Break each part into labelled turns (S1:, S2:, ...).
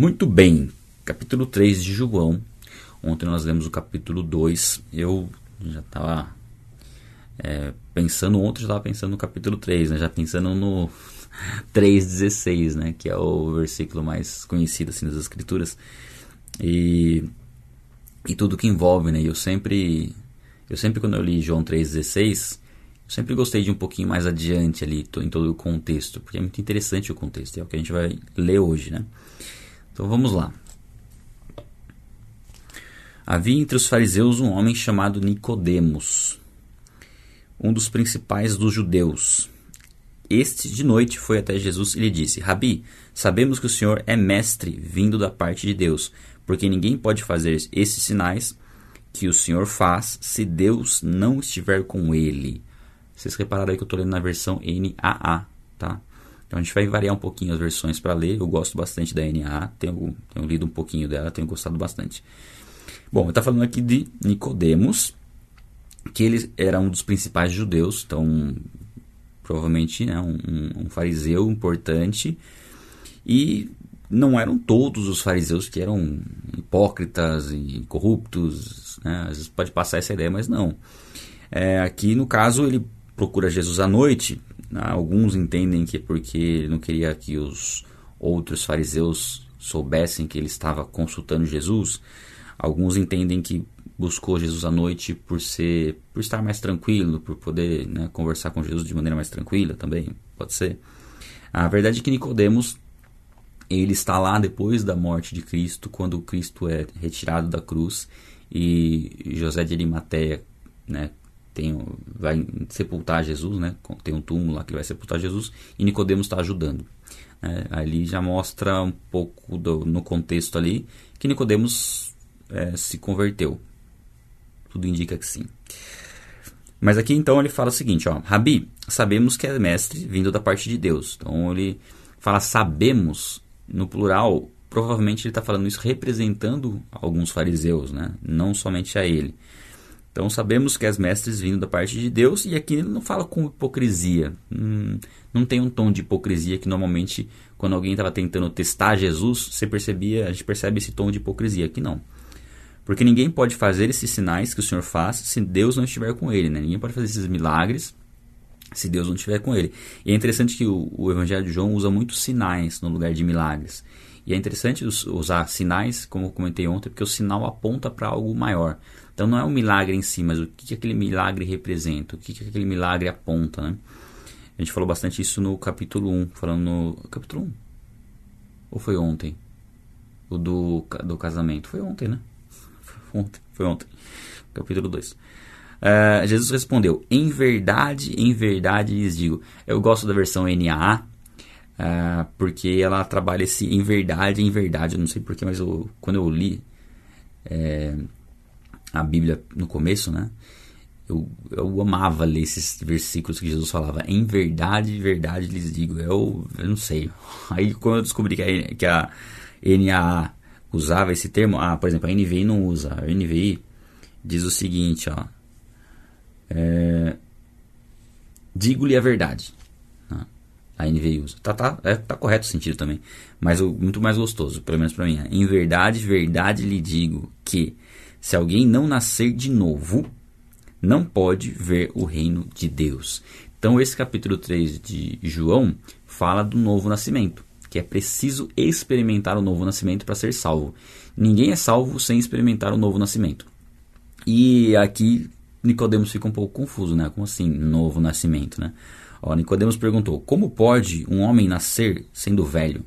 S1: Muito bem, capítulo 3 de João. Ontem nós lemos o capítulo 2. Eu já estava é, pensando, ontem já estava pensando no capítulo 3, né? já pensando no 3,16, né? que é o versículo mais conhecido assim, das Escrituras. E, e tudo que envolve, né? Eu sempre, eu sempre quando eu li João 3,16, eu sempre gostei de um pouquinho mais adiante ali, em todo o contexto, porque é muito interessante o contexto, é o que a gente vai ler hoje, né? Então vamos lá. Havia entre os fariseus um homem chamado Nicodemos, um dos principais dos judeus. Este de noite foi até Jesus e lhe disse: Rabi, sabemos que o Senhor é mestre vindo da parte de Deus, porque ninguém pode fazer esses sinais que o Senhor faz se Deus não estiver com ele. Vocês repararam aí que eu estou lendo na versão NAA, tá? Então a gente vai variar um pouquinho as versões para ler. Eu gosto bastante da NA, tenho, tenho lido um pouquinho dela, tenho gostado bastante. Bom, está falando aqui de Nicodemos, que ele era um dos principais judeus, então provavelmente né, um, um fariseu importante. E não eram todos os fariseus que eram hipócritas e corruptos, né? às vezes pode passar essa ideia, mas não. É, aqui no caso ele procura Jesus à noite Alguns entendem que é porque ele não queria que os outros fariseus soubessem que ele estava consultando Jesus. Alguns entendem que buscou Jesus à noite por ser, por estar mais tranquilo, por poder né, conversar com Jesus de maneira mais tranquila também, pode ser. A verdade é que Nicodemos ele está lá depois da morte de Cristo, quando Cristo é retirado da cruz e José de Arimateia, né, tem, vai sepultar Jesus, né? Tem um túmulo lá que vai sepultar Jesus e Nicodemos está ajudando. É, ali já mostra um pouco do, no contexto ali que Nicodemos é, se converteu. Tudo indica que sim. Mas aqui então ele fala o seguinte, ó, Rabi, sabemos que é mestre vindo da parte de Deus. Então ele fala sabemos no plural, provavelmente ele está falando isso representando alguns fariseus, né? Não somente a ele. Então sabemos que as mestres vindo da parte de Deus, e aqui ele não fala com hipocrisia. Hum, não tem um tom de hipocrisia que normalmente, quando alguém estava tentando testar Jesus, você percebia, a gente percebe esse tom de hipocrisia. Aqui não. Porque ninguém pode fazer esses sinais que o Senhor faz se Deus não estiver com ele. Né? Ninguém pode fazer esses milagres se Deus não estiver com ele. E é interessante que o, o Evangelho de João usa muitos sinais no lugar de milagres. E é interessante usar sinais, como eu comentei ontem, porque o sinal aponta para algo maior. Então não é o milagre em si, mas o que, que aquele milagre representa, o que, que aquele milagre aponta, né? A gente falou bastante isso no capítulo 1, falando no... Capítulo 1? Ou foi ontem? O do, do casamento. Foi ontem, né? Foi ontem. Foi ontem. Capítulo 2. Uh, é, Jesus respondeu: Em verdade, em verdade lhes digo. Eu gosto da versão NAA, uh, porque ela trabalha esse em verdade, em verdade. Eu não sei porquê, mas eu, quando eu li, é, a Bíblia no começo, né? Eu, eu amava ler esses versículos que Jesus falava. Em verdade, verdade lhes digo. Eu, eu não sei. Aí quando eu descobri que a, que a NAA usava esse termo, ah, por exemplo, a NVI não usa. A NVI diz o seguinte, ó. É, Digo-lhe a verdade. Né? A NVI usa. Tá, tá, é, tá correto o sentido também. Mas o, muito mais gostoso, pelo menos para mim. Em verdade, verdade lhe digo que se alguém não nascer de novo, não pode ver o reino de Deus. Então, esse capítulo 3 de João fala do novo nascimento, que é preciso experimentar o novo nascimento para ser salvo. Ninguém é salvo sem experimentar o novo nascimento. E aqui Nicodemos fica um pouco confuso, né? Como assim, novo nascimento, né? Ó, Nicodemos perguntou: Como pode um homem nascer sendo velho?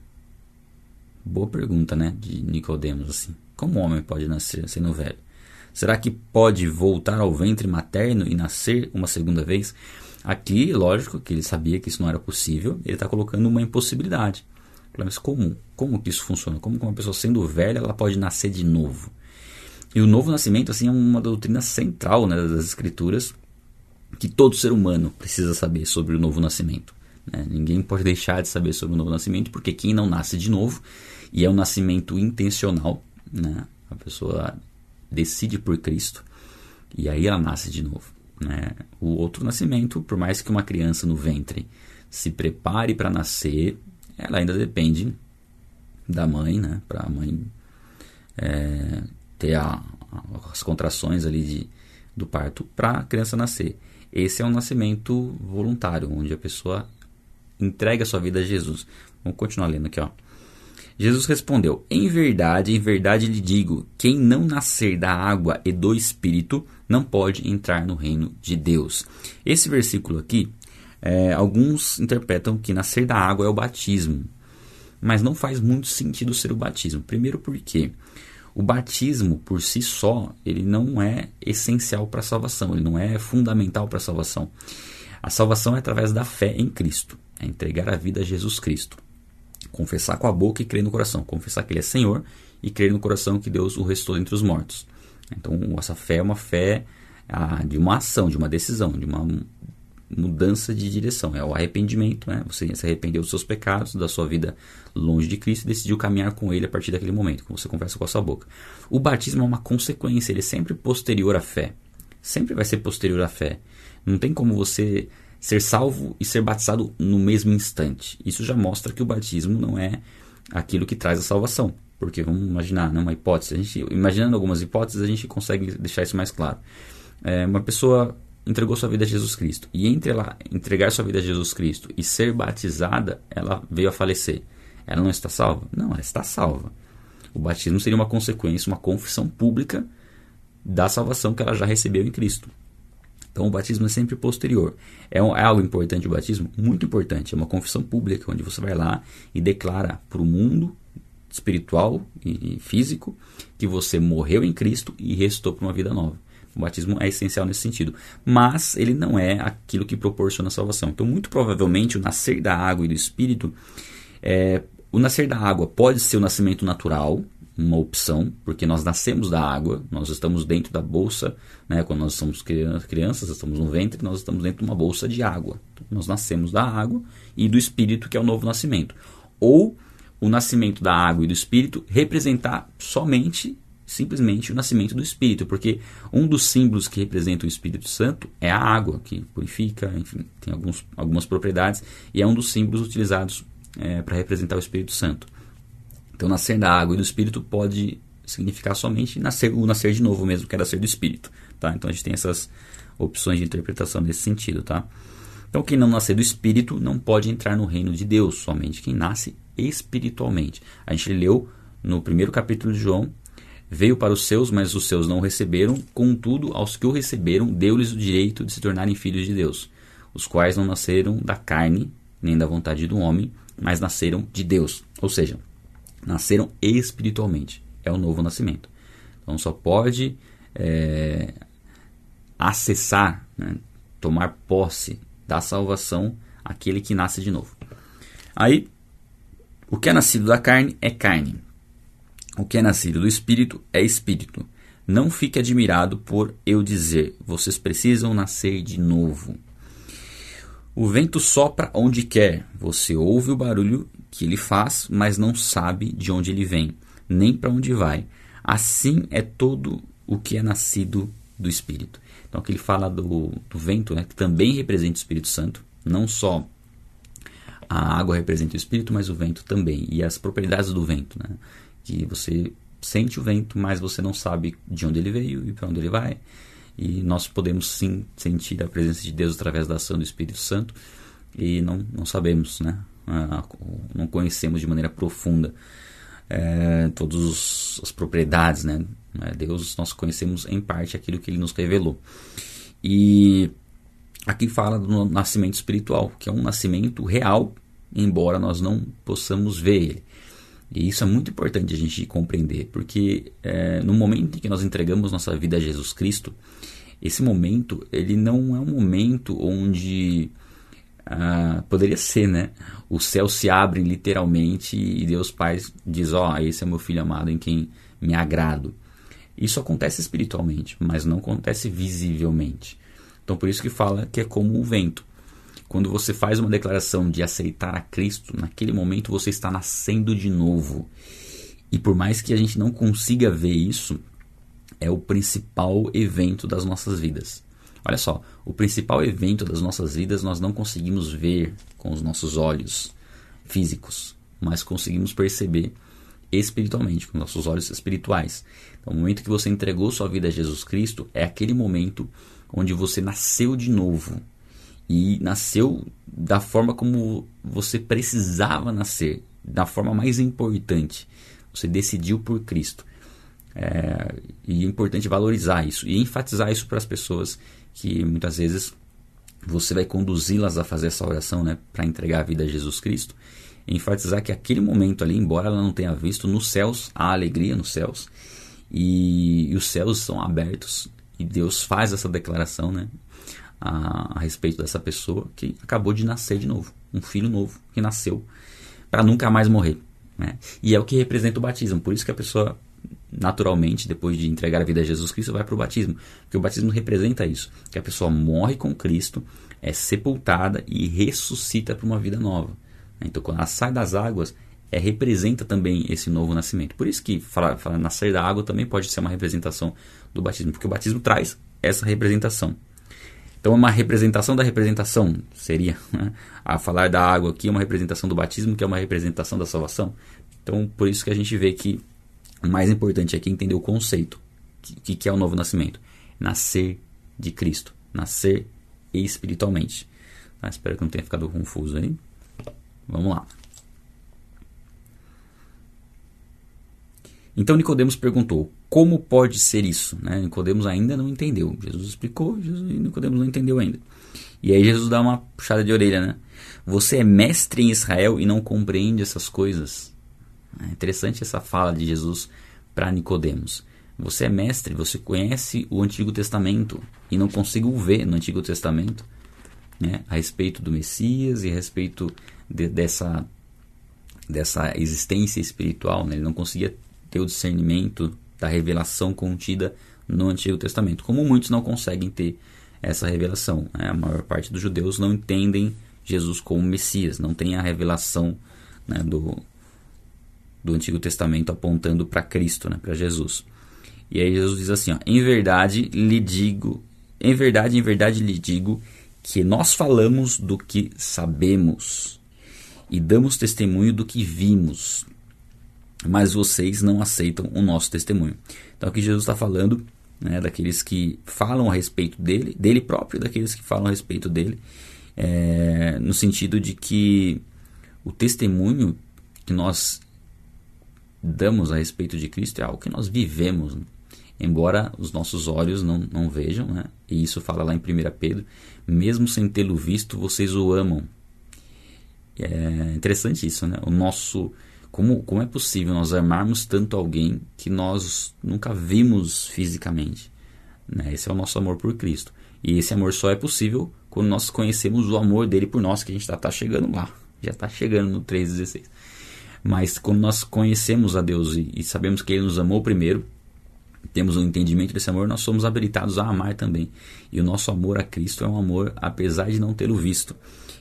S1: Boa pergunta, né? De Nicodemos assim. Como um homem pode nascer sendo velho? Será que pode voltar ao ventre materno e nascer uma segunda vez? Aqui, lógico que ele sabia que isso não era possível, ele está colocando uma impossibilidade. Mas como? Como que isso funciona? Como que uma pessoa sendo velha ela pode nascer de novo? E o novo nascimento assim é uma doutrina central né, das escrituras que todo ser humano precisa saber sobre o novo nascimento. Né? Ninguém pode deixar de saber sobre o novo nascimento, porque quem não nasce de novo, e é um nascimento intencional, né? A pessoa decide por Cristo e aí ela nasce de novo. Né? O outro nascimento, por mais que uma criança no ventre se prepare para nascer, ela ainda depende da mãe, né? Para a mãe é, ter a, as contrações ali de, do parto para a criança nascer. Esse é um nascimento voluntário, onde a pessoa entrega a sua vida a Jesus. Vamos continuar lendo aqui, ó. Jesus respondeu: Em verdade, em verdade lhe digo: quem não nascer da água e do espírito não pode entrar no reino de Deus. Esse versículo aqui, é, alguns interpretam que nascer da água é o batismo, mas não faz muito sentido ser o batismo. Primeiro, porque o batismo por si só ele não é essencial para a salvação, ele não é fundamental para a salvação. A salvação é através da fé em Cristo, é entregar a vida a Jesus Cristo. Confessar com a boca e crer no coração. Confessar que Ele é Senhor e crer no coração que Deus o restou entre os mortos. Então, essa fé é uma fé ah, de uma ação, de uma decisão, de uma mudança de direção. É o arrependimento, né? Você se arrependeu dos seus pecados, da sua vida longe de Cristo e decidiu caminhar com Ele a partir daquele momento, como você confessa com a sua boca. O batismo é uma consequência, ele é sempre posterior à fé. Sempre vai ser posterior à fé. Não tem como você ser salvo e ser batizado no mesmo instante. Isso já mostra que o batismo não é aquilo que traz a salvação. Porque vamos imaginar, né, uma hipótese, a gente, imaginando algumas hipóteses, a gente consegue deixar isso mais claro. É, uma pessoa entregou sua vida a Jesus Cristo e entre ela entregar sua vida a Jesus Cristo e ser batizada, ela veio a falecer. Ela não está salva? Não, ela está salva. O batismo seria uma consequência, uma confissão pública da salvação que ela já recebeu em Cristo. Então o batismo é sempre posterior. É, um, é, algo importante o batismo? Muito importante. É uma confissão pública, onde você vai lá e declara para o mundo espiritual e físico que você morreu em Cristo e restou para uma vida nova. O batismo é essencial nesse sentido. Mas ele não é aquilo que proporciona a salvação. Então, muito provavelmente, o nascer da água e do espírito. É, o nascer da água pode ser o nascimento natural, uma opção, porque nós nascemos da água, nós estamos dentro da bolsa, né, quando nós somos crianças, estamos no ventre, nós estamos dentro de uma bolsa de água. Então, nós nascemos da água e do espírito, que é o novo nascimento. Ou o nascimento da água e do espírito representar somente, simplesmente, o nascimento do espírito, porque um dos símbolos que representa o Espírito Santo é a água, que purifica, enfim, tem alguns, algumas propriedades, e é um dos símbolos utilizados é, para representar o Espírito Santo. Então, nascer da água e do Espírito pode significar somente nascer, o nascer de novo mesmo, que é nascer do Espírito. Tá? Então, a gente tem essas opções de interpretação nesse sentido. Tá? Então, quem não nascer do Espírito não pode entrar no reino de Deus, somente quem nasce espiritualmente. A gente leu no primeiro capítulo de João, veio para os seus, mas os seus não o receberam, contudo, aos que o receberam, deu-lhes o direito de se tornarem filhos de Deus, os quais não nasceram da carne, nem da vontade do homem, mas nasceram de Deus. Ou seja, nasceram espiritualmente. É o novo nascimento. Então só pode é, acessar, né, tomar posse da salvação aquele que nasce de novo. Aí, o que é nascido da carne é carne. O que é nascido do espírito é espírito. Não fique admirado por eu dizer, vocês precisam nascer de novo. O vento sopra onde quer, você ouve o barulho que ele faz, mas não sabe de onde ele vem, nem para onde vai. Assim é todo o que é nascido do Espírito. Então aqui ele fala do, do vento, né, que também representa o Espírito Santo, não só a água representa o Espírito, mas o vento também. E as propriedades do vento, né, que você sente o vento, mas você não sabe de onde ele veio e para onde ele vai. E nós podemos sim sentir a presença de Deus através da ação do Espírito Santo e não, não sabemos, né? Ah, não conhecemos de maneira profunda é, todas as propriedades, né? É, Deus nós conhecemos em parte aquilo que Ele nos revelou. E aqui fala do nascimento espiritual, que é um nascimento real, embora nós não possamos ver ele. E isso é muito importante a gente compreender, porque é, no momento em que nós entregamos nossa vida a Jesus Cristo, esse momento ele não é um momento onde ah, poderia ser, né? O céu se abre literalmente e Deus Pai diz: Ó, oh, esse é meu filho amado em quem me agrado. Isso acontece espiritualmente, mas não acontece visivelmente. Então, por isso que fala que é como o vento. Quando você faz uma declaração de aceitar a Cristo, naquele momento você está nascendo de novo. E por mais que a gente não consiga ver isso, é o principal evento das nossas vidas. Olha só, o principal evento das nossas vidas nós não conseguimos ver com os nossos olhos físicos, mas conseguimos perceber espiritualmente, com nossos olhos espirituais. Então, o momento que você entregou sua vida a Jesus Cristo é aquele momento onde você nasceu de novo e nasceu da forma como você precisava nascer, da forma mais importante. Você decidiu por Cristo. É, e é importante valorizar isso e enfatizar isso para as pessoas que muitas vezes você vai conduzi-las a fazer essa oração né, para entregar a vida a Jesus Cristo. Enfatizar que aquele momento ali, embora ela não tenha visto, nos céus há alegria nos céus e, e os céus são abertos e Deus faz essa declaração né, a, a respeito dessa pessoa que acabou de nascer de novo, um filho novo que nasceu para nunca mais morrer. Né? E é o que representa o batismo. Por isso que a pessoa, naturalmente, depois de entregar a vida a Jesus Cristo, vai para o batismo. Porque o batismo representa isso: que a pessoa morre com Cristo, é sepultada e ressuscita para uma vida nova. Então, quando ela sai das águas, é, representa também esse novo nascimento. Por isso que falar, falar nascer da água também pode ser uma representação do batismo, porque o batismo traz essa representação. Então, uma representação da representação seria né? a falar da água aqui, é uma representação do batismo, que é uma representação da salvação. Então, por isso que a gente vê que o mais importante aqui é entender o conceito. O que, que é o novo nascimento? Nascer de Cristo. Nascer espiritualmente. Ah, espero que não tenha ficado confuso aí. Vamos lá. Então Nicodemos perguntou: como pode ser isso? Né? Nicodemos ainda não entendeu. Jesus explicou, Jesus, Nicodemos não entendeu ainda. E aí Jesus dá uma puxada de orelha, né? Você é mestre em Israel e não compreende essas coisas. É interessante essa fala de Jesus para Nicodemos. Você é mestre, você conhece o Antigo Testamento e não conseguiu ver no Antigo Testamento né, a respeito do Messias e a respeito de, dessa, dessa existência espiritual. Né? Ele não conseguia ter o discernimento da revelação contida no Antigo Testamento, como muitos não conseguem ter essa revelação. Né? A maior parte dos judeus não entendem Jesus como Messias, não tem a revelação né, do, do Antigo Testamento apontando para Cristo, né, para Jesus. E aí Jesus diz assim: ó, em verdade lhe digo, em verdade, em verdade lhe digo que nós falamos do que sabemos e damos testemunho do que vimos, mas vocês não aceitam o nosso testemunho. Então aqui Jesus está falando né, daqueles que falam a respeito dele, dele próprio, daqueles que falam a respeito dele, é, no sentido de que o testemunho que nós damos a respeito de Cristo é algo que nós vivemos, né? embora os nossos olhos não, não vejam, né? e isso fala lá em 1 Pedro, mesmo sem tê-lo visto, vocês o amam. É interessante isso, né? O nosso como, como é possível nós amarmos tanto alguém que nós nunca vimos fisicamente? Né? Esse é o nosso amor por Cristo. E esse amor só é possível quando nós conhecemos o amor dele por nós, que a gente está tá chegando lá. Já está chegando no 3,16. Mas quando nós conhecemos a Deus e, e sabemos que Ele nos amou primeiro, temos um entendimento desse amor, nós somos habilitados a amar também. E o nosso amor a Cristo é um amor apesar de não tê-lo visto.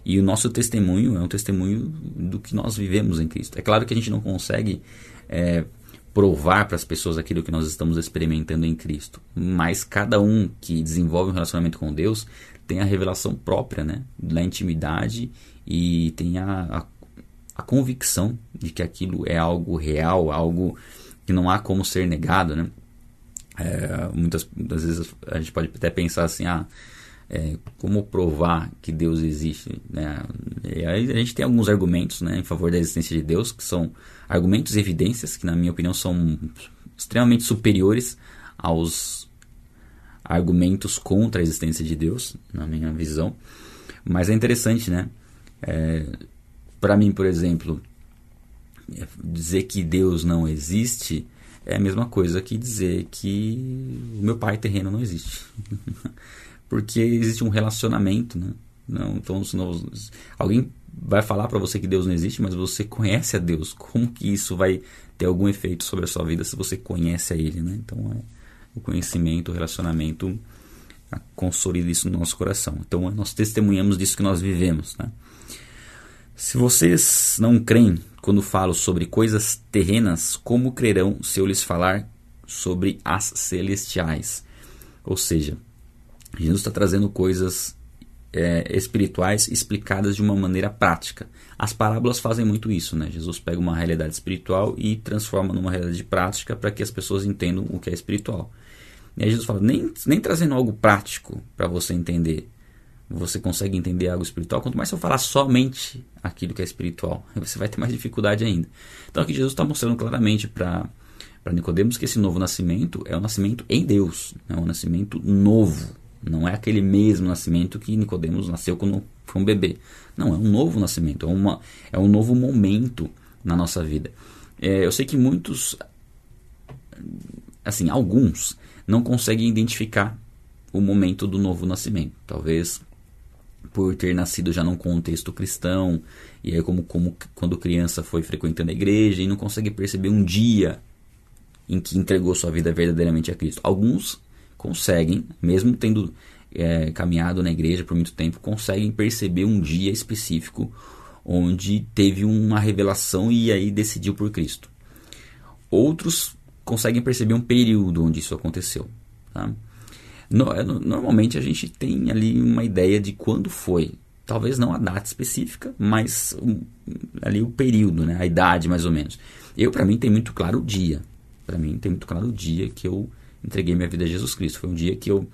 S1: E o nosso testemunho é um testemunho do que nós vivemos em Cristo. É claro que a gente não consegue é, provar para as pessoas aquilo que nós estamos experimentando em Cristo, mas cada um que desenvolve um relacionamento com Deus tem a revelação própria né, da intimidade e tem a, a, a convicção de que aquilo é algo real, algo que não há como ser negado. Né? É, muitas, muitas vezes a gente pode até pensar assim, ah, é, como provar que Deus existe. Né? A gente tem alguns argumentos né, em favor da existência de Deus, que são argumentos e evidências que, na minha opinião, são extremamente superiores aos argumentos contra a existência de Deus, na minha visão. Mas é interessante, né? É, Para mim, por exemplo, dizer que Deus não existe é a mesma coisa que dizer que o meu pai terreno não existe. porque existe um relacionamento, né? Não, então, senão, alguém vai falar para você que Deus não existe, mas você conhece a Deus. Como que isso vai ter algum efeito sobre a sua vida se você conhece a Ele, né? Então, é, o conhecimento, o relacionamento consolida isso no nosso coração. Então, nós testemunhamos disso que nós vivemos, né? Se vocês não creem quando falo sobre coisas terrenas, como crerão se eu lhes falar sobre as celestiais? Ou seja, Jesus está trazendo coisas é, espirituais explicadas de uma maneira prática. As parábolas fazem muito isso, né? Jesus pega uma realidade espiritual e transforma numa realidade prática para que as pessoas entendam o que é espiritual. E aí Jesus fala, nem, nem trazendo algo prático para você entender, você consegue entender algo espiritual, quanto mais você falar somente aquilo que é espiritual, você vai ter mais dificuldade ainda. Então aqui Jesus está mostrando claramente para para Nicodemos que esse novo nascimento é um nascimento em Deus, é um nascimento novo, não é aquele mesmo nascimento que Nicodemos nasceu quando foi um bebê. Não, é um novo nascimento, é, uma, é um novo momento na nossa vida. É, eu sei que muitos, assim, alguns não conseguem identificar o momento do novo nascimento. Talvez por ter nascido já num contexto cristão, e aí como, como quando criança foi frequentando a igreja e não consegue perceber um dia em que entregou sua vida verdadeiramente a Cristo. Alguns conseguem, mesmo tendo é, caminhado na igreja por muito tempo, conseguem perceber um dia específico onde teve uma revelação e aí decidiu por Cristo. Outros conseguem perceber um período onde isso aconteceu. Tá? É, normalmente a gente tem ali uma ideia de quando foi. Talvez não a data específica, mas ali o período, né? a idade mais ou menos. Eu, para mim, tem muito claro o dia. Para mim, tem muito claro o dia que eu entreguei minha vida a Jesus Cristo. Foi um dia que eu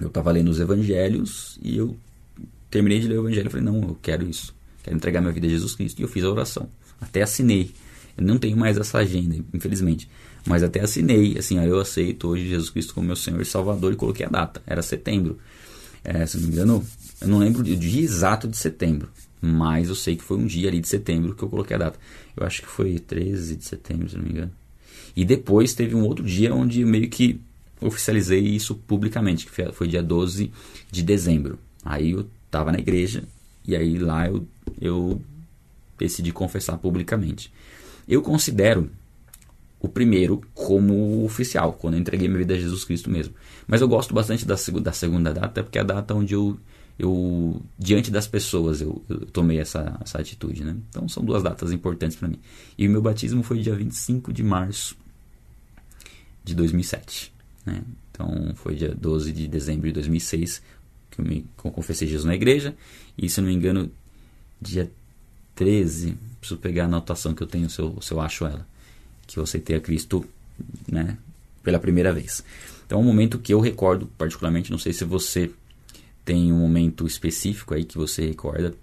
S1: eu estava lendo os evangelhos e eu terminei de ler o evangelho e falei, não, eu quero isso. Quero entregar minha vida a Jesus Cristo. E eu fiz a oração. Até assinei. Eu não tenho mais essa agenda, infelizmente. Mas até assinei, assim, eu aceito hoje Jesus Cristo como meu Senhor e Salvador e coloquei a data. Era setembro. É, se não me engano, eu não lembro o dia exato de setembro. Mas eu sei que foi um dia ali de setembro que eu coloquei a data. Eu acho que foi 13 de setembro, se não me engano. E depois teve um outro dia onde meio que oficializei isso publicamente, que foi dia 12 de dezembro. Aí eu estava na igreja e aí lá eu, eu decidi confessar publicamente. Eu considero o primeiro como oficial, quando eu entreguei minha vida a Jesus Cristo mesmo. Mas eu gosto bastante da, da segunda data, porque é a data onde eu, eu diante das pessoas, eu, eu tomei essa, essa atitude. Né? Então são duas datas importantes para mim. E o meu batismo foi dia 25 de março de 2007. Né? Então foi dia 12 de dezembro de 2006 que eu me que eu confessei Jesus na igreja. E se eu não me engano, dia 13, preciso pegar a anotação que eu tenho se eu, se eu acho ela, que eu aceitei a Cristo né, pela primeira vez. Então é um momento que eu recordo particularmente, não sei se você tem um momento específico aí que você recorda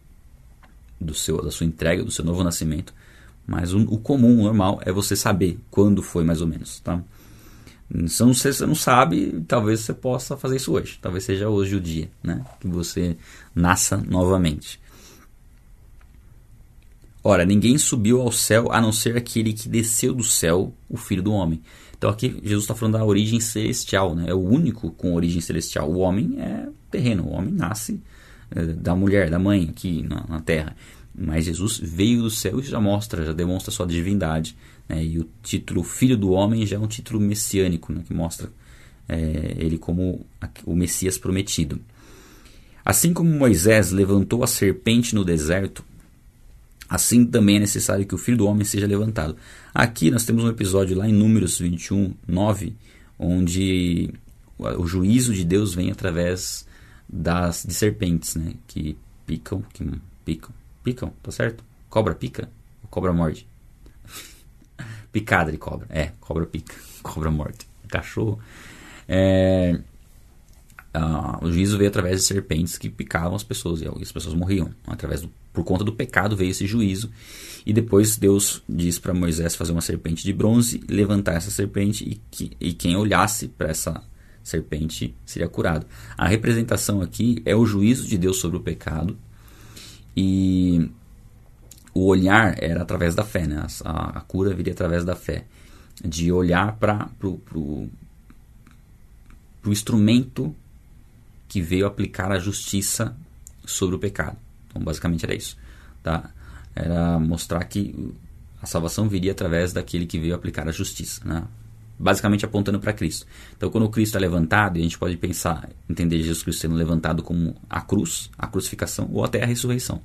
S1: do seu, da sua entrega, do seu novo nascimento, mas o, o comum, o normal, é você saber quando foi mais ou menos, tá? Se você não sabe, talvez você possa fazer isso hoje. Talvez seja hoje o dia, né? Que você nasça novamente. Ora, ninguém subiu ao céu a não ser aquele que desceu do céu, o Filho do Homem. Então aqui Jesus está falando da origem celestial, né? É o único com origem celestial. O homem é terreno, o homem nasce é, da mulher, da mãe aqui na, na terra. Mas Jesus veio do céu e já mostra, já demonstra sua divindade. Né? E o título Filho do Homem já é um título messiânico, né? que mostra é, ele como o Messias prometido. Assim como Moisés levantou a serpente no deserto, assim também é necessário que o Filho do Homem seja levantado. Aqui nós temos um episódio lá em Números 21, 9, onde o juízo de Deus vem através das de serpentes, né? Que picam, que picam, picam, tá certo? Cobra pica, cobra morde. Picada de cobra. É, cobra pica. Cobra morte. Cachorro. É, ah, o juízo veio através de serpentes que picavam as pessoas e as pessoas morriam. Através do, por conta do pecado veio esse juízo. E depois Deus diz para Moisés fazer uma serpente de bronze, levantar essa serpente e, que, e quem olhasse para essa serpente seria curado. A representação aqui é o juízo de Deus sobre o pecado. E o olhar era através da fé, né? A, a cura viria através da fé. De olhar para o instrumento que veio aplicar a justiça sobre o pecado. Então, basicamente era isso. Tá? Era mostrar que a salvação viria através daquele que veio aplicar a justiça. Né? Basicamente apontando para Cristo. Então, quando Cristo é levantado, a gente pode pensar, entender Jesus Cristo sendo levantado como a cruz, a crucificação ou até a ressurreição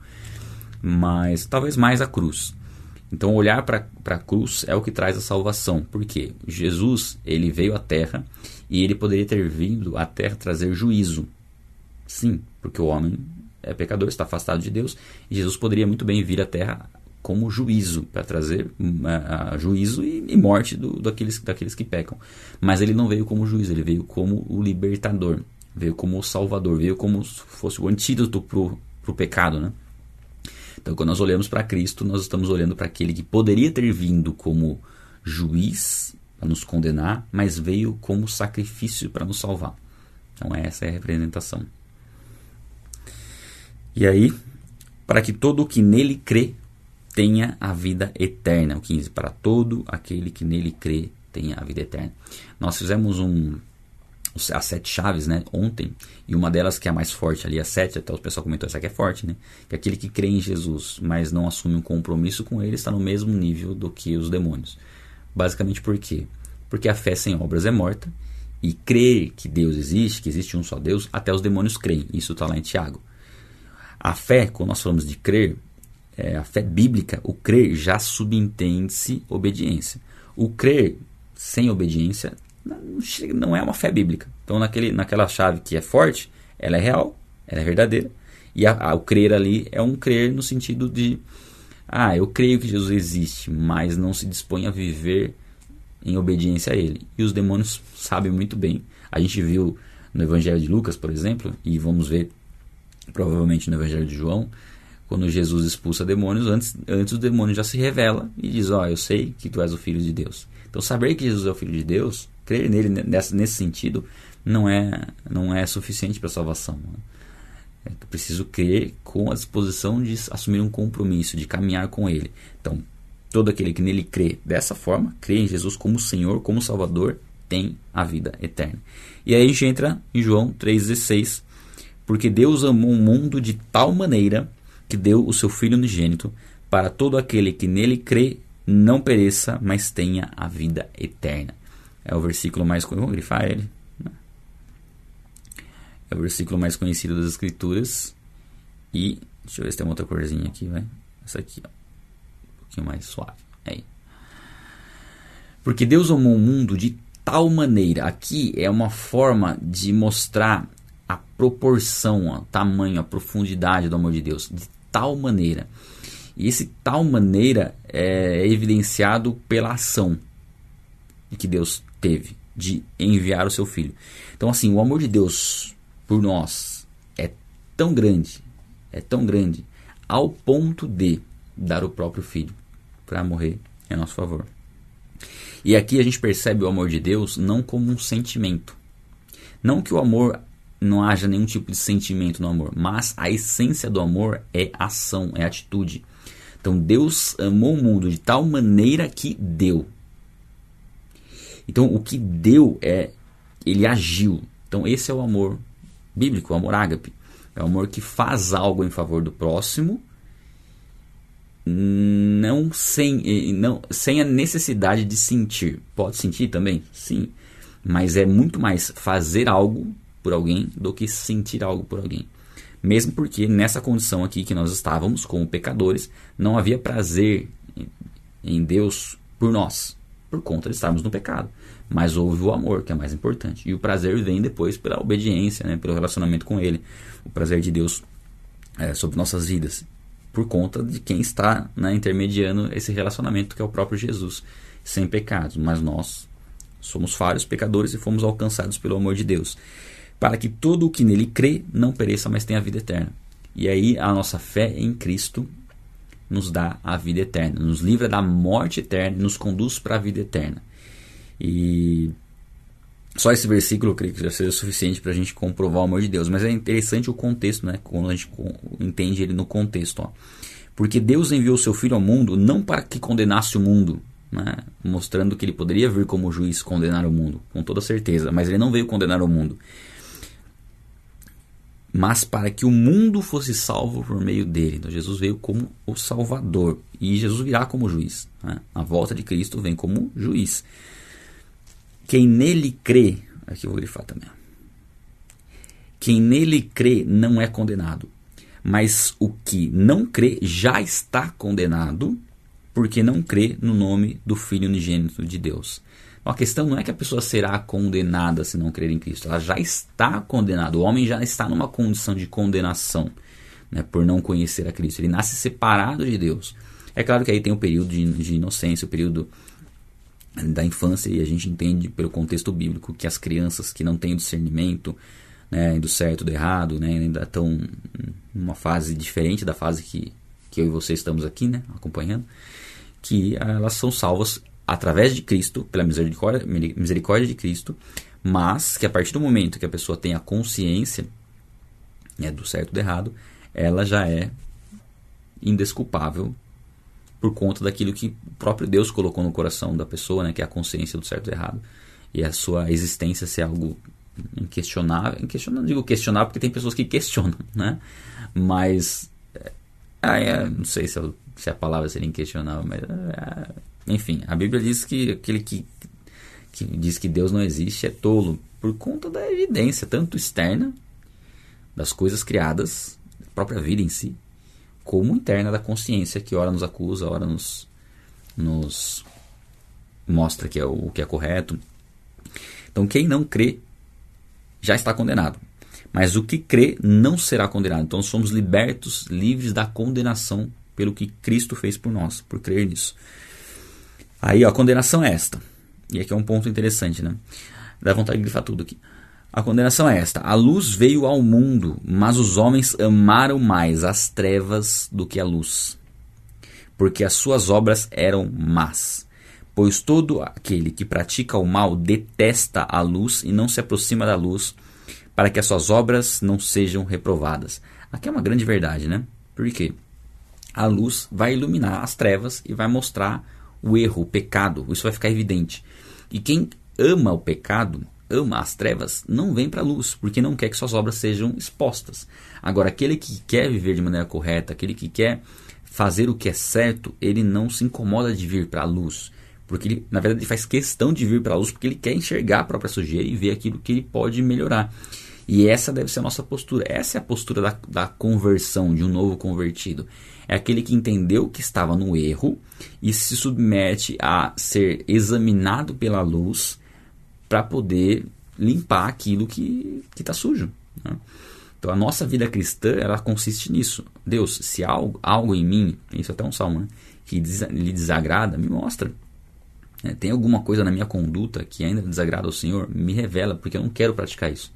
S1: mas talvez mais a cruz. Então, olhar para a cruz é o que traz a salvação, porque Jesus ele veio à Terra e ele poderia ter vindo à Terra trazer juízo, Sim, porque o homem é pecador, está afastado de Deus, e Jesus poderia muito bem vir à Terra como juízo, para trazer uh, juízo e, e morte do, daqueles, daqueles que pecam. Mas ele não veio como juízo, ele veio como o libertador, veio como o salvador, veio como se fosse o antídoto para o pecado. Né? Então, quando nós olhamos para Cristo, nós estamos olhando para aquele que poderia ter vindo como juiz para nos condenar, mas veio como sacrifício para nos salvar. Então, essa é a representação. E aí, para que todo o que nele crê tenha a vida eterna. O 15, para todo aquele que nele crê tenha a vida eterna. Nós fizemos um as sete chaves, né, ontem, e uma delas que é a mais forte ali, a sete, até o pessoal comentou, essa aqui é forte, né, que aquele que crê em Jesus, mas não assume um compromisso com ele, está no mesmo nível do que os demônios. Basicamente por quê? Porque a fé sem obras é morta, e crer que Deus existe, que existe um só Deus, até os demônios creem, isso está lá em Tiago. A fé, quando nós falamos de crer, é, a fé bíblica, o crer já subentende-se obediência. O crer sem obediência não é uma fé bíblica. Então, naquele, naquela chave que é forte, ela é real, ela é verdadeira. E a, a, o crer ali é um crer no sentido de, ah, eu creio que Jesus existe, mas não se dispõe a viver em obediência a ele. E os demônios sabem muito bem. A gente viu no Evangelho de Lucas, por exemplo, e vamos ver provavelmente no Evangelho de João, quando Jesus expulsa demônios, antes, antes o demônio já se revela e diz: Ó, oh, eu sei que tu és o filho de Deus. Então, saber que Jesus é o filho de Deus, crer nele nessa, nesse sentido, não é, não é suficiente para salvação. Né? É preciso crer com a disposição de assumir um compromisso, de caminhar com ele. Então, todo aquele que nele crê dessa forma, crê em Jesus como Senhor, como Salvador, tem a vida eterna. E aí a gente entra em João 3,16 porque Deus amou o mundo de tal maneira que deu o seu Filho unigênito para todo aquele que nele crê não pereça, mas tenha a vida eterna. É o versículo mais. Vamos grifar ele. Né? É o versículo mais conhecido das Escrituras. E deixa eu ver se tem uma outra corzinha aqui, vai. Essa aqui, ó. Um pouquinho mais suave. Aí. Porque Deus amou o mundo de tal maneira. Aqui é uma forma de mostrar a proporção, o tamanho, a profundidade do amor de Deus, de tal maneira. E esse tal maneira é evidenciado pela ação que Deus teve de enviar o seu filho. Então, assim, o amor de Deus por nós é tão grande, é tão grande, ao ponto de dar o próprio filho para morrer em nosso favor. E aqui a gente percebe o amor de Deus não como um sentimento. Não que o amor não haja nenhum tipo de sentimento no amor, mas a essência do amor é ação, é atitude. Então Deus amou o mundo de tal maneira que deu. Então o que deu é ele agiu. Então esse é o amor bíblico, o amor ágape. É o amor que faz algo em favor do próximo, não sem, não sem a necessidade de sentir. Pode sentir também? Sim. Mas é muito mais fazer algo por alguém do que sentir algo por alguém. Mesmo porque nessa condição aqui que nós estávamos, como pecadores, não havia prazer em Deus por nós, por conta de estarmos no pecado. Mas houve o amor, que é mais importante. E o prazer vem depois pela obediência, né, pelo relacionamento com Ele. O prazer de Deus é, sobre nossas vidas. Por conta de quem está né, intermediando esse relacionamento, que é o próprio Jesus, sem pecados. Mas nós somos falhos, pecadores e fomos alcançados pelo amor de Deus para que todo o que nele crê não pereça, mas tenha vida eterna. E aí a nossa fé em Cristo nos dá a vida eterna, nos livra da morte eterna nos conduz para a vida eterna. E só esse versículo eu creio que já seja suficiente para a gente comprovar o amor de Deus, mas é interessante o contexto, né? Quando a gente entende ele no contexto. Ó. Porque Deus enviou seu Filho ao mundo não para que condenasse o mundo, né? mostrando que ele poderia vir como juiz condenar o mundo, com toda certeza, mas ele não veio condenar o mundo mas para que o mundo fosse salvo por meio dele. Então Jesus veio como o Salvador e Jesus virá como juiz. Né? A volta de Cristo vem como juiz. Quem nele crê, aqui eu vou grifar também. Quem nele crê não é condenado, mas o que não crê já está condenado, porque não crê no nome do Filho unigênito de Deus. A questão não é que a pessoa será condenada se não crer em Cristo, ela já está condenada. O homem já está numa condição de condenação né, por não conhecer a Cristo. Ele nasce separado de Deus. É claro que aí tem o período de, de inocência, o período da infância, e a gente entende pelo contexto bíblico que as crianças que não têm discernimento né, do certo do errado, né, ainda estão numa fase diferente da fase que, que eu e você estamos aqui né, acompanhando, que elas são salvas através de Cristo, pela misericórdia, misericórdia de Cristo, mas que a partir do momento que a pessoa tem a consciência né, do certo e do errado, ela já é indesculpável por conta daquilo que o próprio Deus colocou no coração da pessoa, né, que é a consciência do certo e do errado, e a sua existência ser algo inquestionável, inquestionável, digo questionável porque tem pessoas que questionam, né? Mas é, é, não sei se, eu, se, a palavra seria inquestionável, mas é, enfim, a Bíblia diz que aquele que, que diz que Deus não existe é tolo por conta da evidência, tanto externa das coisas criadas, da própria vida em si, como interna da consciência, que ora nos acusa, ora nos, nos mostra que é o, o que é correto. Então, quem não crê já está condenado. Mas o que crê não será condenado. Então, somos libertos, livres da condenação pelo que Cristo fez por nós, por crer nisso. Aí, ó, a condenação é esta. E aqui é um ponto interessante, né? Dá vontade de grifar tudo aqui. A condenação é esta: a luz veio ao mundo, mas os homens amaram mais as trevas do que a luz, porque as suas obras eram más. Pois todo aquele que pratica o mal detesta a luz e não se aproxima da luz, para que as suas obras não sejam reprovadas. Aqui é uma grande verdade, né? Por quê? A luz vai iluminar as trevas e vai mostrar o erro, o pecado. Isso vai ficar evidente. E quem ama o pecado ama as trevas não vem para a luz, porque não quer que suas obras sejam expostas. Agora, aquele que quer viver de maneira correta, aquele que quer fazer o que é certo, ele não se incomoda de vir para a luz. Porque ele, na verdade, ele faz questão de vir para a luz porque ele quer enxergar a própria sujeira e ver aquilo que ele pode melhorar. E essa deve ser a nossa postura. Essa é a postura da, da conversão, de um novo convertido. É aquele que entendeu que estava no erro e se submete a ser examinado pela luz para poder limpar aquilo que está sujo. Né? Então a nossa vida cristã ela consiste nisso. Deus, se algo, algo em mim, isso é até um salmo, né, que des, lhe desagrada, me mostra. É, tem alguma coisa na minha conduta que ainda desagrada ao Senhor, me revela, porque eu não quero praticar isso.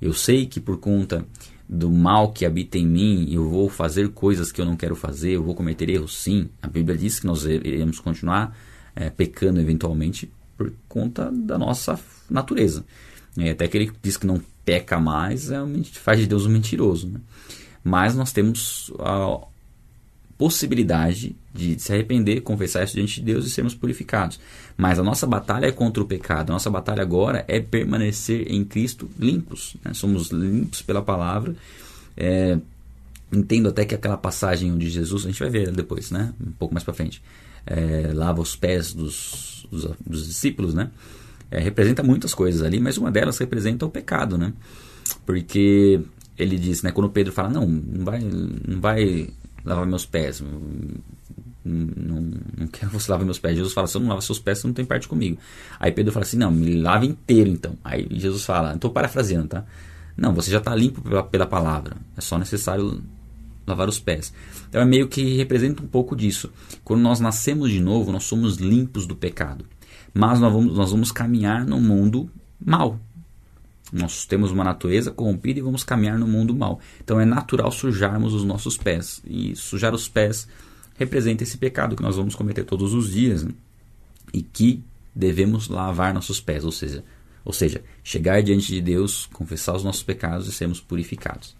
S1: Eu sei que por conta do mal que habita em mim, eu vou fazer coisas que eu não quero fazer, eu vou cometer erros, sim. A Bíblia diz que nós iremos continuar é, pecando eventualmente por conta da nossa natureza. É, até que ele diz que não peca mais, é, faz de Deus um mentiroso. Né? Mas nós temos a possibilidade de se arrepender, confessar isso diante de Deus e sermos purificados. Mas a nossa batalha é contra o pecado. A nossa batalha agora é permanecer em Cristo limpos. Né? Somos limpos pela palavra. É, entendo até que aquela passagem onde Jesus, a gente vai ver depois, né? um pouco mais para frente, é, lava os pés dos, dos, dos discípulos, né? É, representa muitas coisas ali, mas uma delas representa o pecado, né? Porque ele diz, né? Quando Pedro fala, não, não vai, não vai lavar meus pés, não, não, quero que você lave meus pés. Jesus fala, se eu não lavo seus pés, você não tem parte comigo. Aí Pedro fala assim, não, me lave inteiro então. Aí Jesus fala, estou parafraseando, tá? Não, você já está limpo pela, pela palavra, é só necessário lavar os pés. Então é meio que representa um pouco disso. Quando nós nascemos de novo, nós somos limpos do pecado. Mas nós vamos, nós vamos caminhar no mundo mal. Nós temos uma natureza corrompida e vamos caminhar no mundo mal. Então é natural sujarmos os nossos pés. E sujar os pés representa esse pecado que nós vamos cometer todos os dias. Né? E que devemos lavar nossos pés. Ou seja, ou seja, chegar diante de Deus, confessar os nossos pecados e sermos purificados.